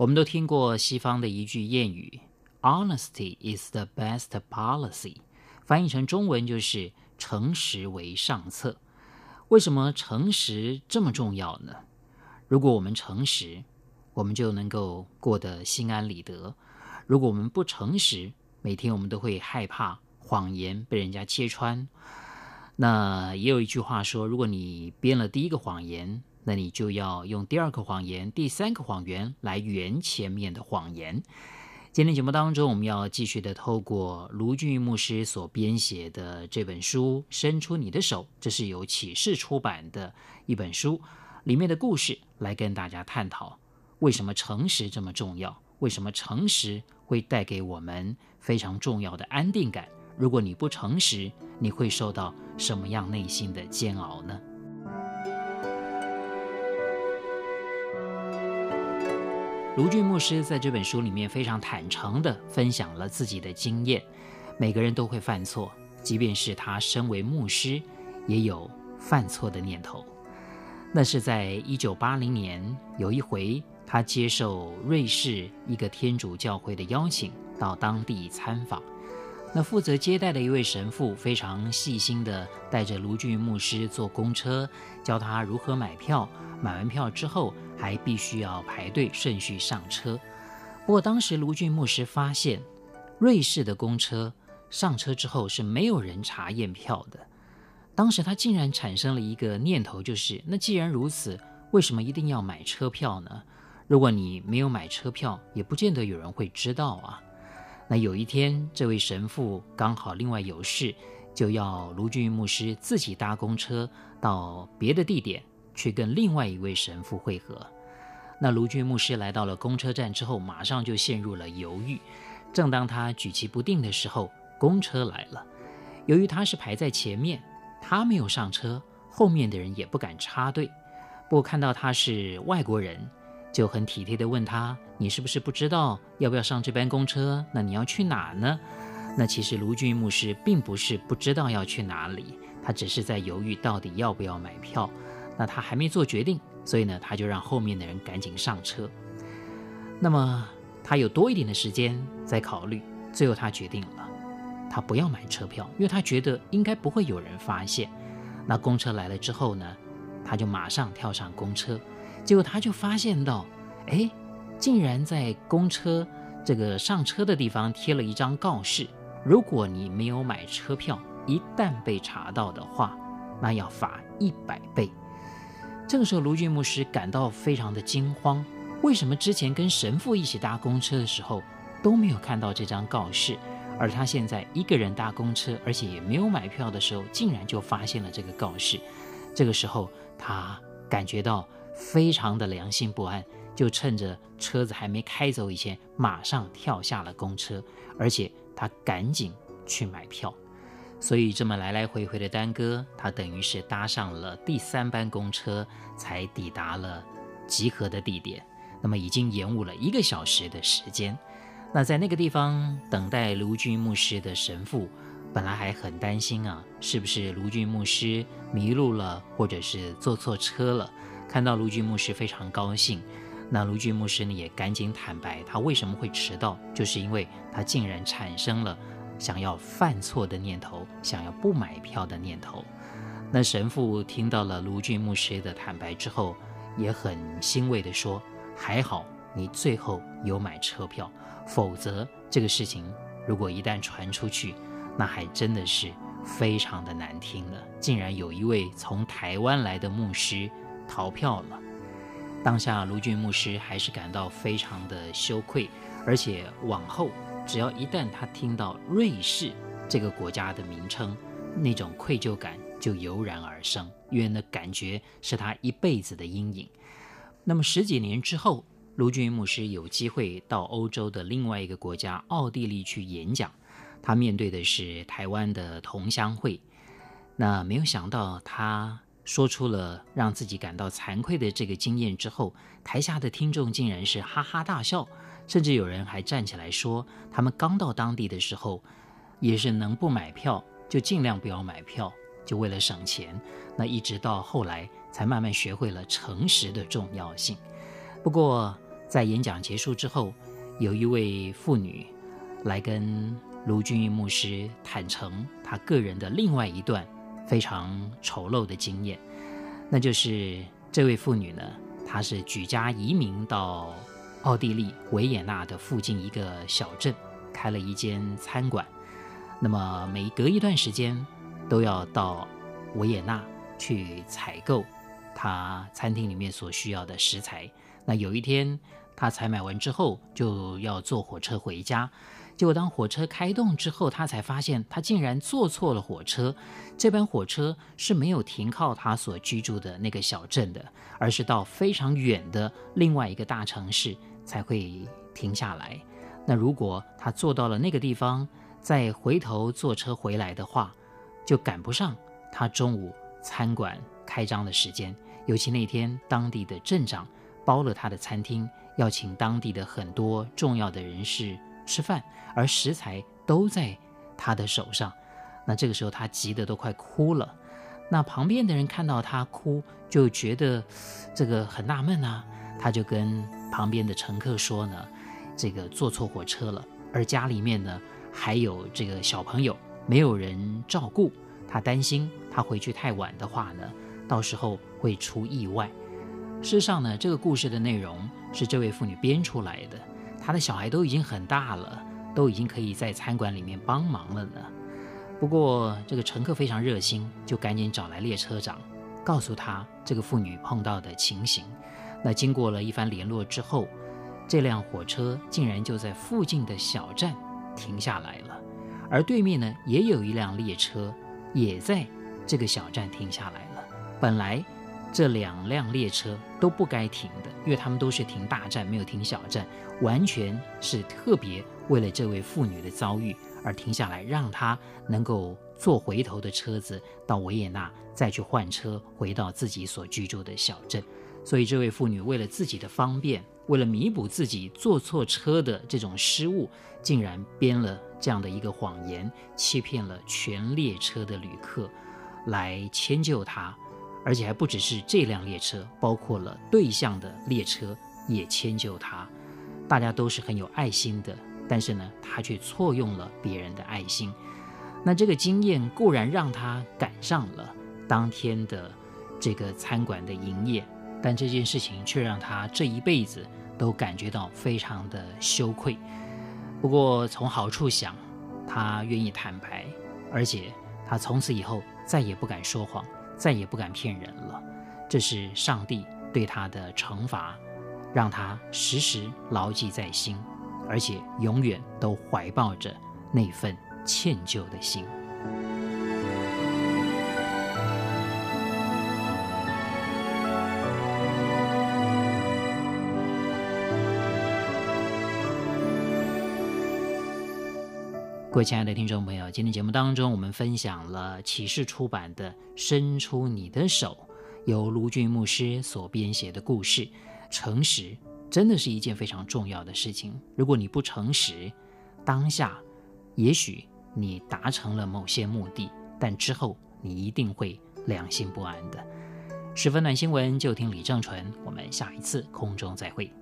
我们都听过西方的一句谚语：“Honesty is the best policy”，翻译成中文就是“诚实为上策”。为什么诚实这么重要呢？如果我们诚实，我们就能够过得心安理得；如果我们不诚实，每天我们都会害怕谎言被人家揭穿。那也有一句话说，如果你编了第一个谎言，那你就要用第二个谎言、第三个谎言来圆前面的谎言。今天节目当中，我们要继续的透过卢俊义牧师所编写的这本书《伸出你的手》，这是由启示出版的一本书，里面的故事来跟大家探讨为什么诚实这么重要，为什么诚实会带给我们非常重要的安定感。如果你不诚实，你会受到什么样内心的煎熬呢？卢俊牧师在这本书里面非常坦诚地分享了自己的经验。每个人都会犯错，即便是他身为牧师，也有犯错的念头。那是在一九八零年，有一回他接受瑞士一个天主教会的邀请，到当地参访。那负责接待的一位神父非常细心地带着卢俊牧师坐公车，教他如何买票。买完票之后，还必须要排队顺序上车。不过当时卢俊牧师发现，瑞士的公车上车之后是没有人查验票的。当时他竟然产生了一个念头，就是那既然如此，为什么一定要买车票呢？如果你没有买车票，也不见得有人会知道啊。那有一天，这位神父刚好另外有事，就要卢俊牧师自己搭公车到别的地点去跟另外一位神父会合。那卢俊牧师来到了公车站之后，马上就陷入了犹豫。正当他举棋不定的时候，公车来了。由于他是排在前面，他没有上车，后面的人也不敢插队。不过看到他是外国人，就很体贴地问他：“你是不是不知道要不要上这班公车？那你要去哪呢？”那其实卢俊牧师并不是不知道要去哪里，他只是在犹豫到底要不要买票。那他还没做决定，所以呢，他就让后面的人赶紧上车。那么他有多一点的时间在考虑，最后他决定了，他不要买车票，因为他觉得应该不会有人发现。那公车来了之后呢，他就马上跳上公车。结果他就发现到，哎，竟然在公车这个上车的地方贴了一张告示：如果你没有买车票，一旦被查到的话，那要罚一百倍。这个时候，卢俊牧师感到非常的惊慌。为什么之前跟神父一起搭公车的时候都没有看到这张告示，而他现在一个人搭公车，而且也没有买票的时候，竟然就发现了这个告示？这个时候，他感觉到。非常的良心不安，就趁着车子还没开走以前，马上跳下了公车，而且他赶紧去买票。所以这么来来回回的耽搁，他等于是搭上了第三班公车，才抵达了集合的地点。那么已经延误了一个小时的时间。那在那个地方等待卢俊牧师的神父，本来还很担心啊，是不是卢俊牧师迷路了，或者是坐错车了？看到卢俊牧师非常高兴，那卢俊牧师呢也赶紧坦白，他为什么会迟到，就是因为他竟然产生了想要犯错的念头，想要不买票的念头。那神父听到了卢俊牧师的坦白之后，也很欣慰地说：“还好你最后有买车票，否则这个事情如果一旦传出去，那还真的是非常的难听了。竟然有一位从台湾来的牧师。”逃票了。当下卢俊牧师还是感到非常的羞愧，而且往后只要一旦他听到瑞士这个国家的名称，那种愧疚感就油然而生，因为那感觉是他一辈子的阴影。那么十几年之后，卢俊牧师有机会到欧洲的另外一个国家奥地利去演讲，他面对的是台湾的同乡会。那没有想到，他说出了让自己感到惭愧的这个经验之后，台下的听众竟然是哈哈大笑，甚至有人还站起来说，他们刚到当地的时候，也是能不买票就尽量不要买票，就为了省钱。那一直到后来，才慢慢学会了诚实的重要性。不过，在演讲结束之后，有一位妇女来跟卢俊义牧师坦诚她个人的另外一段非常丑陋的经验，那就是这位妇女呢，她是举家移民到奥地利维也纳的附近一个小镇，开了一间餐馆。那么每隔一段时间都要到维也纳去采购她餐厅里面所需要的食材。那有一天，他采买完之后就要坐火车回家，结果当火车开动之后，他才发现他竟然坐错了火车。这班火车是没有停靠他所居住的那个小镇的，而是到非常远的另外一个大城市才会停下来。那如果他坐到了那个地方，再回头坐车回来的话，就赶不上他中午餐馆开张的时间。尤其那天当地的镇长。包了他的餐厅，要请当地的很多重要的人士吃饭，而食材都在他的手上。那这个时候他急得都快哭了。那旁边的人看到他哭，就觉得这个很纳闷啊。他就跟旁边的乘客说呢，这个坐错火车了，而家里面呢还有这个小朋友，没有人照顾。他担心他回去太晚的话呢，到时候会出意外。事实上呢，这个故事的内容是这位妇女编出来的。他的小孩都已经很大了，都已经可以在餐馆里面帮忙了呢。不过这个乘客非常热心，就赶紧找来列车长，告诉他这个妇女碰到的情形。那经过了一番联络之后，这辆火车竟然就在附近的小站停下来了，而对面呢也有一辆列车也在这个小站停下来了。本来。这两辆列车都不该停的，因为他们都是停大站，没有停小站，完全是特别为了这位妇女的遭遇而停下来，让她能够坐回头的车子到维也纳，再去换车回到自己所居住的小镇。所以，这位妇女为了自己的方便，为了弥补自己坐错车的这种失误，竟然编了这样的一个谎言，欺骗了全列车的旅客，来迁就她。而且还不只是这辆列车，包括了对向的列车也迁就他。大家都是很有爱心的，但是呢，他却错用了别人的爱心。那这个经验固然让他赶上了当天的这个餐馆的营业，但这件事情却让他这一辈子都感觉到非常的羞愧。不过从好处想，他愿意坦白，而且他从此以后再也不敢说谎。再也不敢骗人了，这是上帝对他的惩罚，让他时时牢记在心，而且永远都怀抱着那份歉疚的心。位亲爱的听众朋友，今天节目当中，我们分享了启示出版的《伸出你的手》，由卢俊牧师所编写的故事。诚实真的是一件非常重要的事情。如果你不诚实，当下也许你达成了某些目的，但之后你一定会良心不安的。十分暖新闻，就听李正淳。我们下一次空中再会。